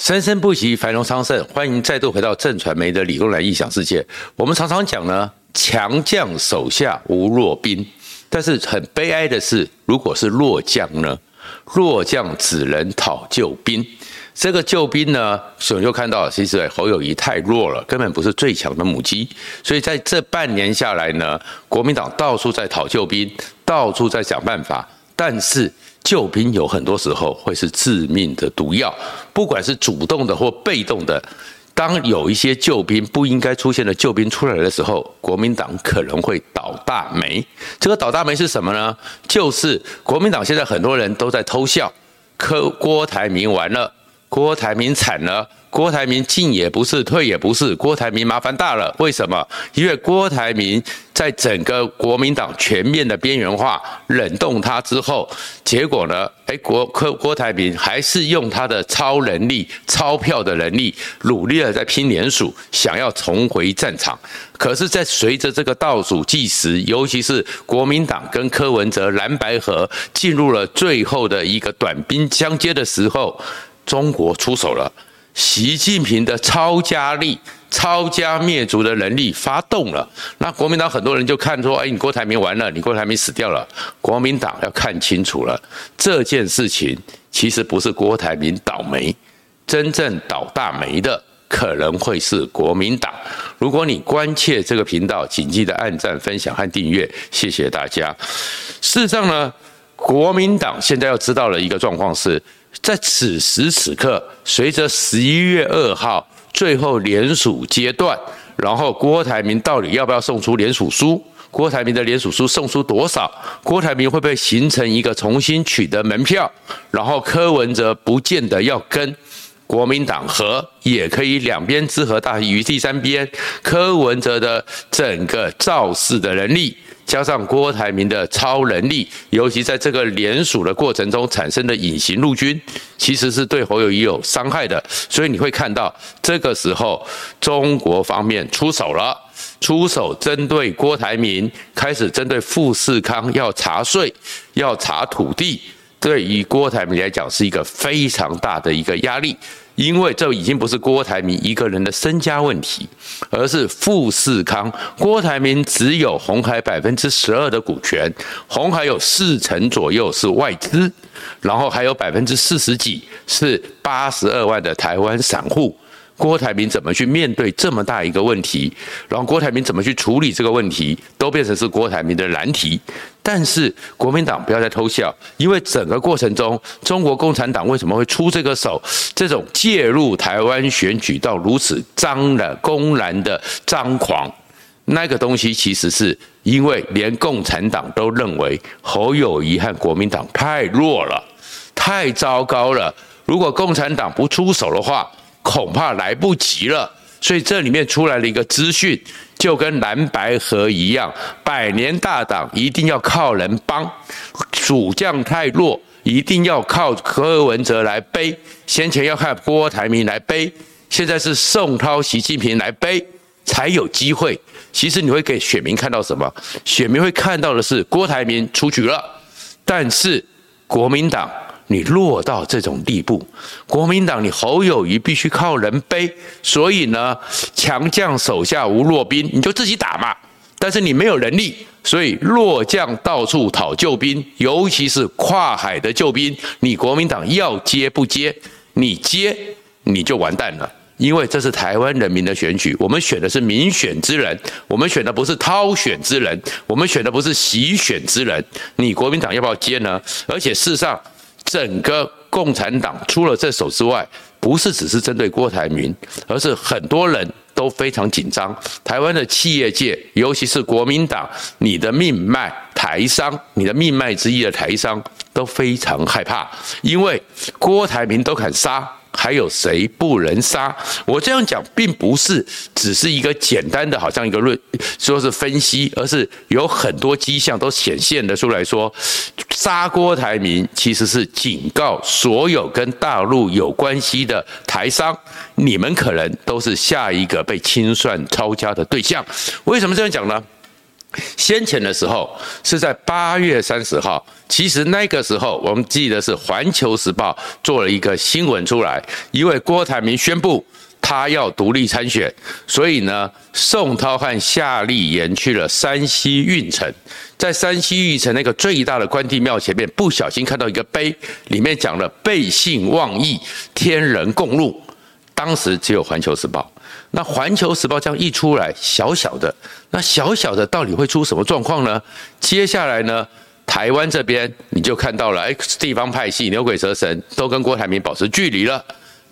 生生不息，繁荣昌盛。欢迎再度回到正传媒的理工男异想世界。我们常常讲呢，强将手下无弱兵，但是很悲哀的是，如果是弱将呢？弱将只能讨救兵。这个救兵呢，所以就看到，其实侯友谊太弱了，根本不是最强的母鸡。所以在这半年下来呢，国民党到处在讨救兵，到处在想办法，但是。救兵有很多时候会是致命的毒药，不管是主动的或被动的。当有一些救兵不应该出现的救兵出来的时候，国民党可能会倒大霉。这个倒大霉是什么呢？就是国民党现在很多人都在偷笑，柯郭台铭完了，郭台铭惨了。郭台铭进也不是，退也不是，郭台铭麻烦大了。为什么？因为郭台铭在整个国民党全面的边缘化、冷冻他之后，结果呢？哎，郭科郭台铭还是用他的超能力、钞票的能力，努力的在拼连署，想要重回战场。可是，在随着这个倒数计时，尤其是国民党跟柯文哲蓝白合进入了最后的一个短兵相接的时候，中国出手了。习近平的超加力、超加灭族的能力发动了，那国民党很多人就看说：“哎，你郭台铭完了，你郭台铭死掉了。”国民党要看清楚了，这件事情其实不是郭台铭倒霉，真正倒大霉的可能会是国民党。如果你关切这个频道，请记得按赞、分享和订阅，谢谢大家。事实上呢，国民党现在要知道的一个状况是。在此时此刻，随着十一月二号最后联署阶段，然后郭台铭到底要不要送出联署书？郭台铭的联署书送出多少？郭台铭会不会形成一个重新取得门票？然后柯文哲不见得要跟国民党合，也可以两边之和大于第三边。柯文哲的整个造势的能力。加上郭台铭的超能力，尤其在这个联署的过程中产生的隐形陆军，其实是对侯友谊有伤害的。所以你会看到，这个时候中国方面出手了，出手针对郭台铭，开始针对富士康要查税、要查土地，对于郭台铭来讲是一个非常大的一个压力。因为这已经不是郭台铭一个人的身家问题，而是富士康。郭台铭只有红海百分之十二的股权，红海有四成左右是外资，然后还有百分之四十几是八十二万的台湾散户。郭台铭怎么去面对这么大一个问题？然后郭台铭怎么去处理这个问题，都变成是郭台铭的难题。但是国民党不要再偷笑，因为整个过程中，中国共产党为什么会出这个手？这种介入台湾选举到如此张的、公然的张狂，那个东西其实是因为连共产党都认为侯友谊和国民党太弱了，太糟糕了。如果共产党不出手的话，恐怕来不及了，所以这里面出来了一个资讯，就跟蓝白河一样，百年大党一定要靠人帮，主将太弱，一定要靠柯文哲来背，先前要靠郭台铭来背，现在是宋涛、习近平来背才有机会。其实你会给选民看到什么？选民会看到的是郭台铭出局了，但是国民党。你落到这种地步，国民党你侯友谊必须靠人背，所以呢，强将手下无弱兵，你就自己打嘛。但是你没有能力，所以弱将到处讨救兵，尤其是跨海的救兵，你国民党要接不接？你接你就完蛋了，因为这是台湾人民的选举，我们选的是民选之人，我们选的不是掏选之人，我们选的不是习选之人，你国民党要不要接呢？而且事实上。整个共产党除了这手之外，不是只是针对郭台铭，而是很多人都非常紧张。台湾的企业界，尤其是国民党，你的命脉台商，你的命脉之一的台商都非常害怕，因为郭台铭都肯杀。还有谁不能杀？我这样讲，并不是只是一个简单的，好像一个论，说是分析，而是有很多迹象都显现的出来说，杀郭台铭其实是警告所有跟大陆有关系的台商，你们可能都是下一个被清算抄家的对象。为什么这样讲呢？先前的时候是在八月三十号，其实那个时候我们记得是《环球时报》做了一个新闻出来，因为郭台铭宣布他要独立参选，所以呢，宋涛和夏立言去了山西运城，在山西运城那个最大的关帝庙前面，不小心看到一个碑，里面讲了“背信忘义，天人共怒”，当时只有《环球时报》。那《环球时报》这样一出来，小小的，那小小的到底会出什么状况呢？接下来呢，台湾这边你就看到了，哎，地方派系牛鬼蛇神都跟郭台铭保持距离了，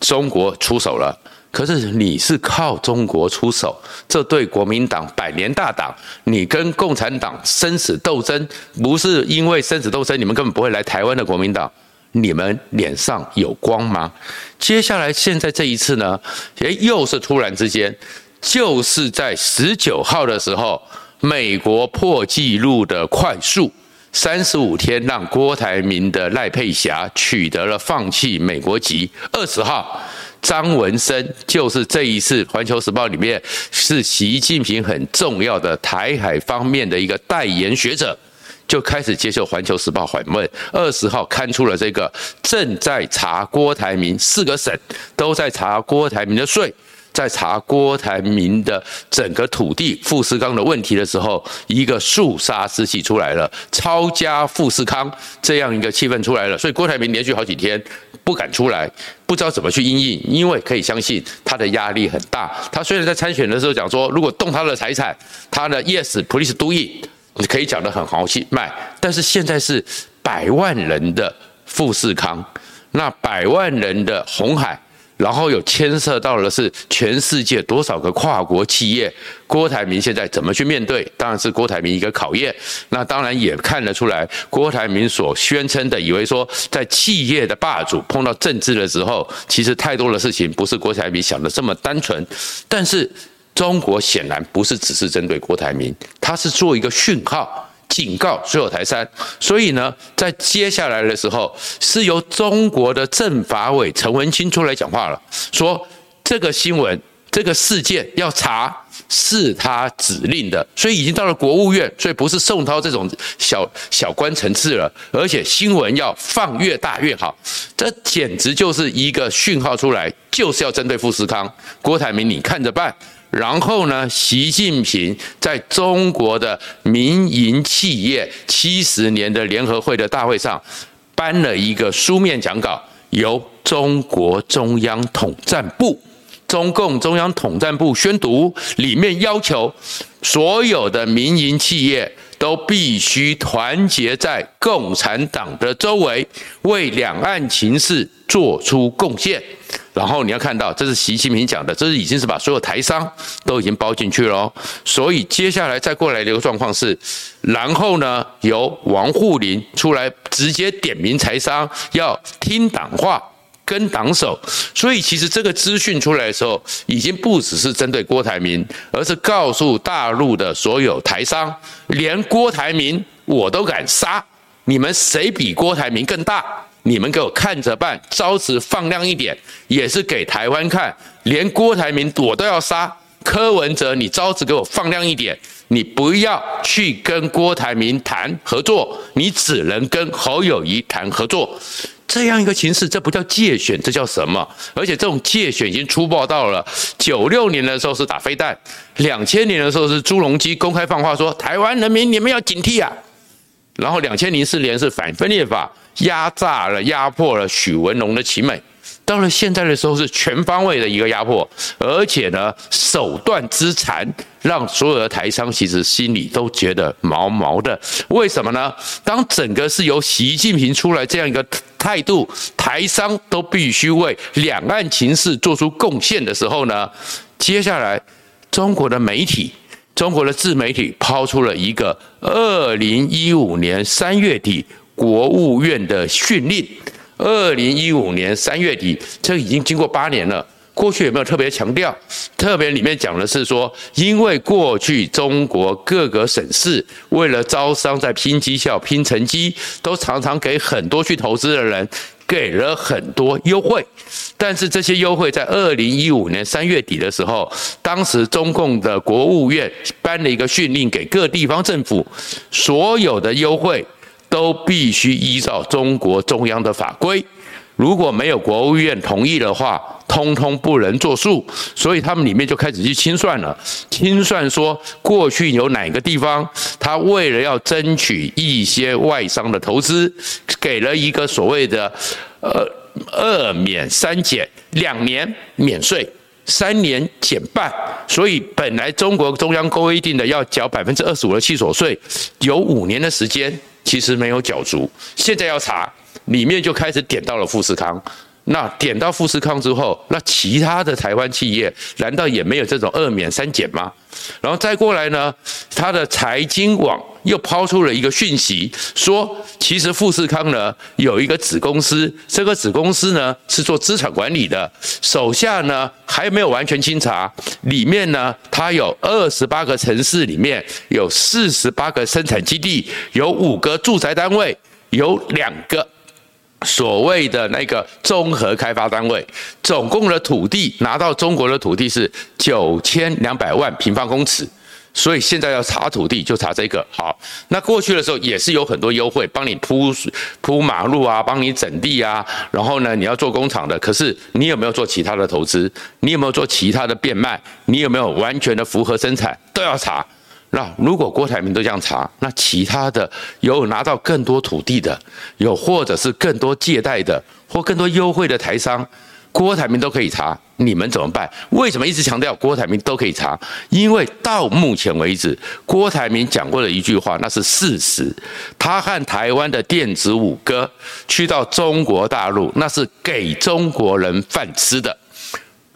中国出手了。可是你是靠中国出手，这对国民党百年大党，你跟共产党生死斗争，不是因为生死斗争，你们根本不会来台湾的国民党。你们脸上有光吗？接下来现在这一次呢？诶，又是突然之间，就是在十九号的时候，美国破纪录的快速三十五天，让郭台铭的赖佩霞取得了放弃美国籍。二十号，张文生就是这一次《环球时报》里面是习近平很重要的台海方面的一个代言学者。就开始接受《环球时报》访问，二十号刊出了这个正在查郭台铭，四个省都在查郭台铭的税，在查郭台铭的整个土地富士康的问题的时候，一个肃杀之气出来了，抄家富士康这样一个气氛出来了，所以郭台铭连续好几天不敢出来，不知道怎么去应应，因为可以相信他的压力很大。他虽然在参选的时候讲说，如果动他的财产，他的 Yes，please do it。你可以讲得很豪气卖，但是现在是百万人的富士康，那百万人的红海，然后有牵涉到的是全世界多少个跨国企业，郭台铭现在怎么去面对？当然是郭台铭一个考验。那当然也看得出来，郭台铭所宣称的，以为说在企业的霸主碰到政治的时候，其实太多的事情不是郭台铭想的这么单纯，但是。中国显然不是只是针对郭台铭，他是做一个讯号，警告所有台商。所以呢，在接下来的时候，是由中国的政法委陈文清出来讲话了，说这个新闻、这个事件要查，是他指令的，所以已经到了国务院，所以不是宋涛这种小小官层次了，而且新闻要放越大越好，这简直就是一个讯号出来，就是要针对富士康、郭台铭，你看着办。然后呢，习近平在中国的民营企业七十年的联合会的大会上，颁了一个书面讲稿，由中国中央统战部、中共中央统战部宣读，里面要求所有的民营企业。都必须团结在共产党的周围，为两岸情势做出贡献。然后你要看到，这是习近平讲的，这是已经是把所有台商都已经包进去了。所以接下来再过来的一个状况是，然后呢，由王沪宁出来直接点名台商要听党话。跟党守，所以其实这个资讯出来的时候，已经不只是针对郭台铭，而是告诉大陆的所有台商，连郭台铭我都敢杀，你们谁比郭台铭更大？你们给我看着办，招子放亮一点，也是给台湾看，连郭台铭我都要杀。柯文哲，你招子给我放亮一点，你不要去跟郭台铭谈合作，你只能跟侯友谊谈合作。这样一个情势，这不叫借选，这叫什么？而且这种借选已经粗暴到了九六年的时候是打飞弹，两千年的时候是朱镕基公开放话说台湾人民你们要警惕啊，然后两千零四年是反分裂法压榨了压迫了许文龙的奇美。到了现在的时候，是全方位的一个压迫，而且呢，手段之残，让所有的台商其实心里都觉得毛毛的。为什么呢？当整个是由习近平出来这样一个态度，台商都必须为两岸情势做出贡献的时候呢，接下来中国的媒体、中国的自媒体抛出了一个二零一五年三月底国务院的训令。二零一五年三月底，这已经经过八年了。过去有没有特别强调？特别里面讲的是说，因为过去中国各个省市为了招商，在拼绩效、拼成绩，都常常给很多去投资的人给了很多优惠，但是这些优惠在二零一五年三月底的时候，当时中共的国务院颁了一个训令给各地方政府，所有的优惠都必须依照中国中央的法规。如果没有国务院同意的话，通通不能作数。所以他们里面就开始去清算了，清算说过去有哪个地方，他为了要争取一些外商的投资，给了一个所谓的呃二免三减，两年免税，三年减半。所以本来中国中央规定的要缴百分之二十五的契所税，有五年的时间其实没有角逐，现在要查。里面就开始点到了富士康，那点到富士康之后，那其他的台湾企业难道也没有这种二免三减吗？然后再过来呢，他的财经网又抛出了一个讯息，说其实富士康呢有一个子公司，这个子公司呢是做资产管理的，手下呢还没有完全清查，里面呢它有二十八个城市，里面有四十八个生产基地，有五个住宅单位，有两个。所谓的那个综合开发单位，总共的土地拿到中国的土地是九千两百万平方公尺，所以现在要查土地就查这个。好，那过去的时候也是有很多优惠，帮你铺铺马路啊，帮你整地啊，然后呢你要做工厂的，可是你有没有做其他的投资？你有没有做其他的变卖？你有没有完全的符合生产？都要查。那如果郭台铭都这样查，那其他的有拿到更多土地的，有或者是更多借贷的，或更多优惠的台商，郭台铭都可以查，你们怎么办？为什么一直强调郭台铭都可以查？因为到目前为止，郭台铭讲过的一句话那是事实，他和台湾的电子五哥去到中国大陆，那是给中国人饭吃的。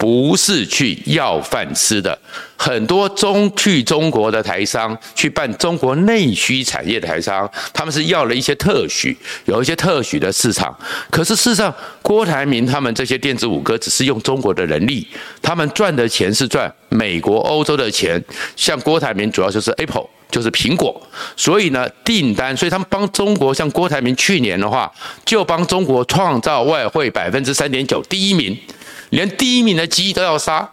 不是去要饭吃的，很多中去中国的台商去办中国内需产业的台商，他们是要了一些特许，有一些特许的市场。可是事实上，郭台铭他们这些电子五哥只是用中国的人力，他们赚的钱是赚美国、欧洲的钱。像郭台铭主要就是 Apple，就是苹果，所以呢订单，所以他们帮中国，像郭台铭去年的话，就帮中国创造外汇百分之三点九，第一名。连第一名的鸡都要杀，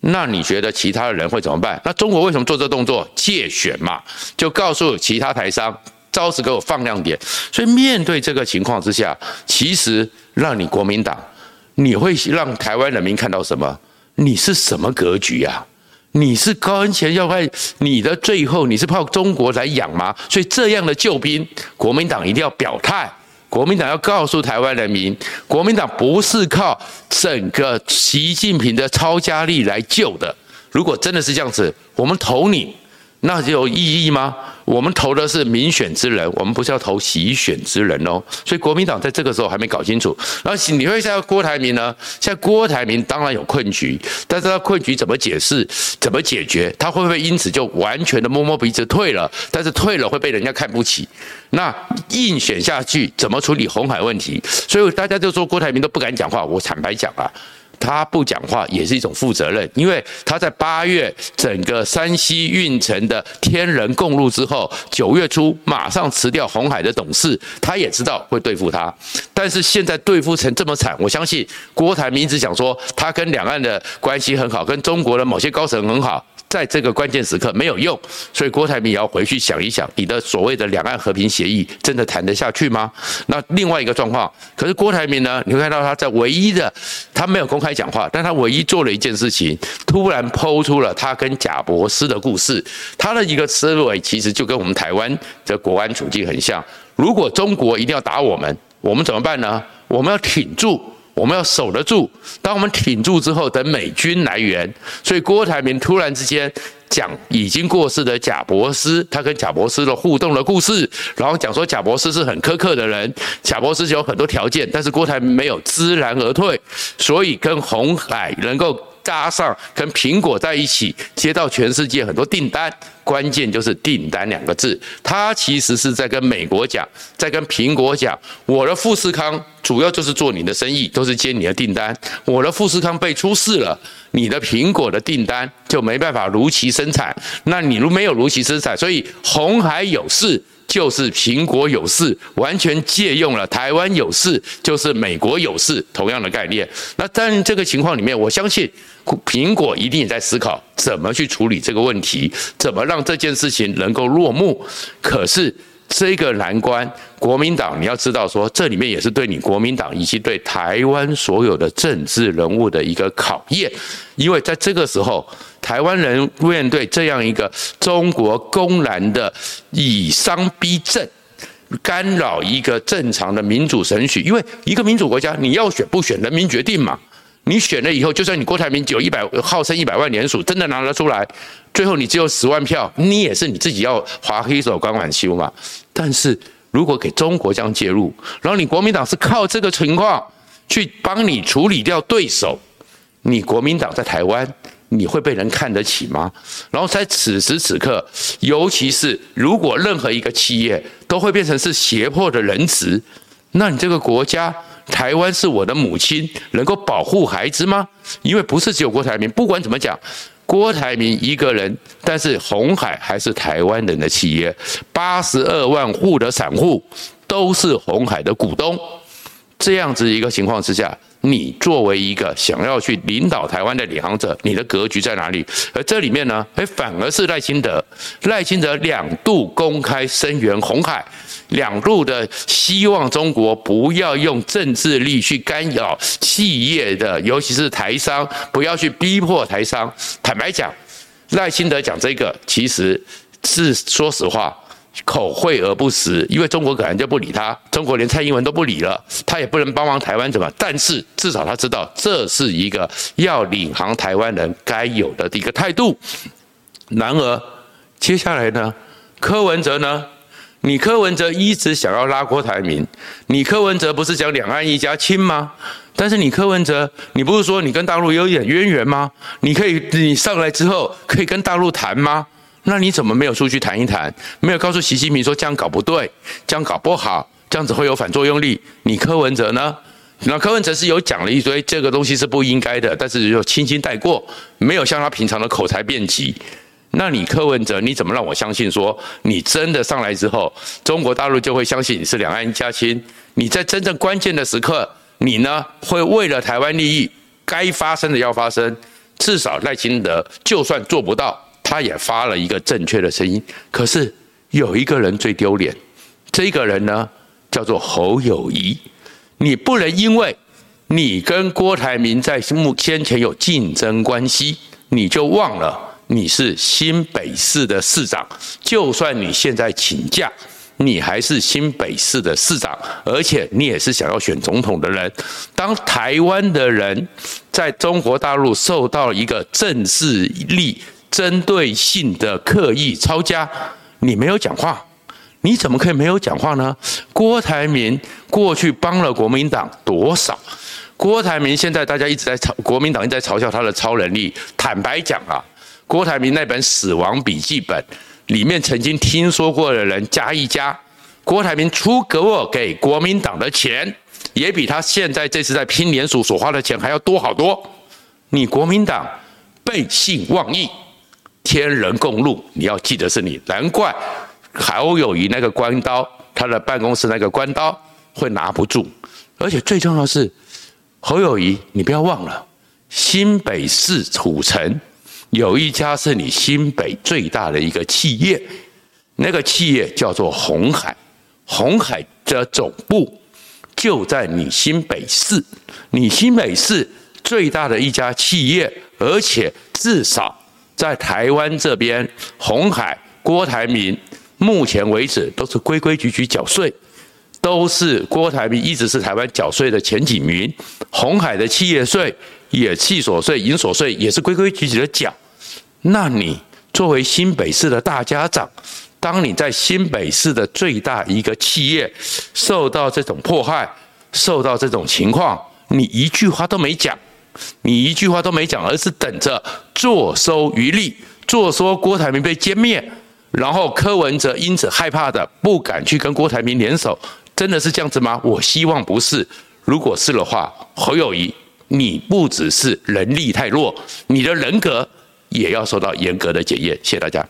那你觉得其他的人会怎么办？那中国为什么做这动作？借选嘛，就告诉其他台商，招式给我放亮点。所以面对这个情况之下，其实让你国民党，你会让台湾人民看到什么？你是什么格局啊？你是高恩前要害你的最后，你是靠中国来养吗？所以这样的救兵，国民党一定要表态。国民党要告诉台湾人民，国民党不是靠整个习近平的超加力来救的。如果真的是这样子，我们投你。那就有意义吗？我们投的是民选之人，我们不是要投席选之人哦。所以国民党在这个时候还没搞清楚。那你会像郭台铭呢？现在郭台铭当然有困局，但是他困局怎么解释？怎么解决？他会不会因此就完全的摸摸鼻子退了？但是退了会被人家看不起。那硬选下去怎么处理红海问题？所以大家就说郭台铭都不敢讲话。我坦白讲啊。他不讲话也是一种负责任，因为他在八月整个山西运城的天人共戮之后，九月初马上辞掉红海的董事，他也知道会对付他，但是现在对付成这么惨，我相信郭台铭一直讲说他跟两岸的关系很好，跟中国的某些高层很好。在这个关键时刻没有用，所以郭台铭也要回去想一想，你的所谓的两岸和平协议真的谈得下去吗？那另外一个状况，可是郭台铭呢？你会看到他在唯一的，他没有公开讲话，但他唯一做了一件事情，突然抛出了他跟贾伯斯的故事。他的一个思维其实就跟我们台湾的国安处境很像。如果中国一定要打我们，我们怎么办呢？我们要挺住。我们要守得住，当我们挺住之后，等美军来援。所以郭台铭突然之间讲已经过世的贾博士，他跟贾博士的互动的故事，然后讲说贾博士是很苛刻的人，贾伯斯有很多条件，但是郭台铭没有知难而退，所以跟红海能够。加上跟苹果在一起，接到全世界很多订单，关键就是订单两个字。他其实是在跟美国讲，在跟苹果讲，我的富士康主要就是做你的生意，都是接你的订单。我的富士康被出事了，你的苹果的订单就没办法如期生产。那你如没有如期生产，所以红海有事。就是苹果有事，完全借用了台湾有事就是美国有事同样的概念。那在这个情况里面，我相信苹果一定也在思考怎么去处理这个问题，怎么让这件事情能够落幕。可是。这个难关，国民党你要知道说，这里面也是对你国民党以及对台湾所有的政治人物的一个考验，因为在这个时候，台湾人面对这样一个中国公然的以商逼政，干扰一个正常的民主程序，因为一个民主国家你要选不选，人民决定嘛。你选了以后，就算你郭台铭有一百号称一百万联署，真的拿得出来，最后你只有十万票，你也是你自己要划黑手、管挽修嘛。但是如果给中国这样介入，然后你国民党是靠这个情况去帮你处理掉对手，你国民党在台湾你会被人看得起吗？然后在此时此刻，尤其是如果任何一个企业都会变成是胁迫的人质，那你这个国家。台湾是我的母亲，能够保护孩子吗？因为不是只有郭台铭，不管怎么讲，郭台铭一个人，但是红海还是台湾人的企业，八十二万户的散户都是红海的股东，这样子一个情况之下。你作为一个想要去领导台湾的领航者，你的格局在哪里？而这里面呢，哎，反而是赖清德，赖清德两度公开声援红海，两度的希望中国不要用政治力去干扰企业的，尤其是台商，不要去逼迫台商。坦白讲，赖清德讲这个，其实是说实话。口惠而不实，因为中国可能就不理他，中国连蔡英文都不理了，他也不能帮忙台湾怎么？但是至少他知道这是一个要领航台湾人该有的一个态度。然而接下来呢，柯文哲呢？你柯文哲一直想要拉郭台铭，你柯文哲不是讲两岸一家亲吗？但是你柯文哲，你不是说你跟大陆有一点渊源吗？你可以，你上来之后可以跟大陆谈吗？那你怎么没有出去谈一谈？没有告诉习近平说这样搞不对，这样搞不好，这样子会有反作用力。你柯文哲呢？那柯文哲是有讲了一堆，这个东西是不应该的，但是就轻轻带过，没有像他平常的口才辩题。那你柯文哲，你怎么让我相信说你真的上来之后，中国大陆就会相信你是两岸一家亲？你在真正关键的时刻，你呢会为了台湾利益，该发生的要发生，至少赖清德就算做不到。他也发了一个正确的声音，可是有一个人最丢脸，这个人呢叫做侯友谊。你不能因为你跟郭台铭在目先前有竞争关系，你就忘了你是新北市的市长。就算你现在请假，你还是新北市的市长，而且你也是想要选总统的人。当台湾的人在中国大陆受到一个政治力。针对性的刻意抄家，你没有讲话，你怎么可以没有讲话呢？郭台铭过去帮了国民党多少？郭台铭现在大家一直在嘲，国民党一直在嘲笑他的超能力。坦白讲啊，郭台铭那本死亡笔记本里面曾经听说过的人加一加，郭台铭出给我给国民党的钱，也比他现在这次在拼连署所花的钱还要多好多。你国民党背信忘义。天人共怒，你要记得是你，难怪侯友谊那个关刀，他的办公室那个关刀会拿不住。而且最重要的是，侯友谊，你不要忘了，新北市土城有一家是你新北最大的一个企业，那个企业叫做鸿海，鸿海的总部就在你新北市，你新北市最大的一家企业，而且至少。在台湾这边，鸿海、郭台铭，目前为止都是规规矩矩缴税，都是郭台铭一直是台湾缴税的前几名。鸿海的企业税也企所税、营所税也是规规矩矩的缴。那你作为新北市的大家长，当你在新北市的最大一个企业受到这种迫害、受到这种情况，你一句话都没讲。你一句话都没讲，而是等着坐收渔利，坐收郭台铭被歼灭，然后柯文哲因此害怕的不敢去跟郭台铭联手，真的是这样子吗？我希望不是。如果是的话，侯友谊，你不只是能力太弱，你的人格也要受到严格的检验。谢谢大家。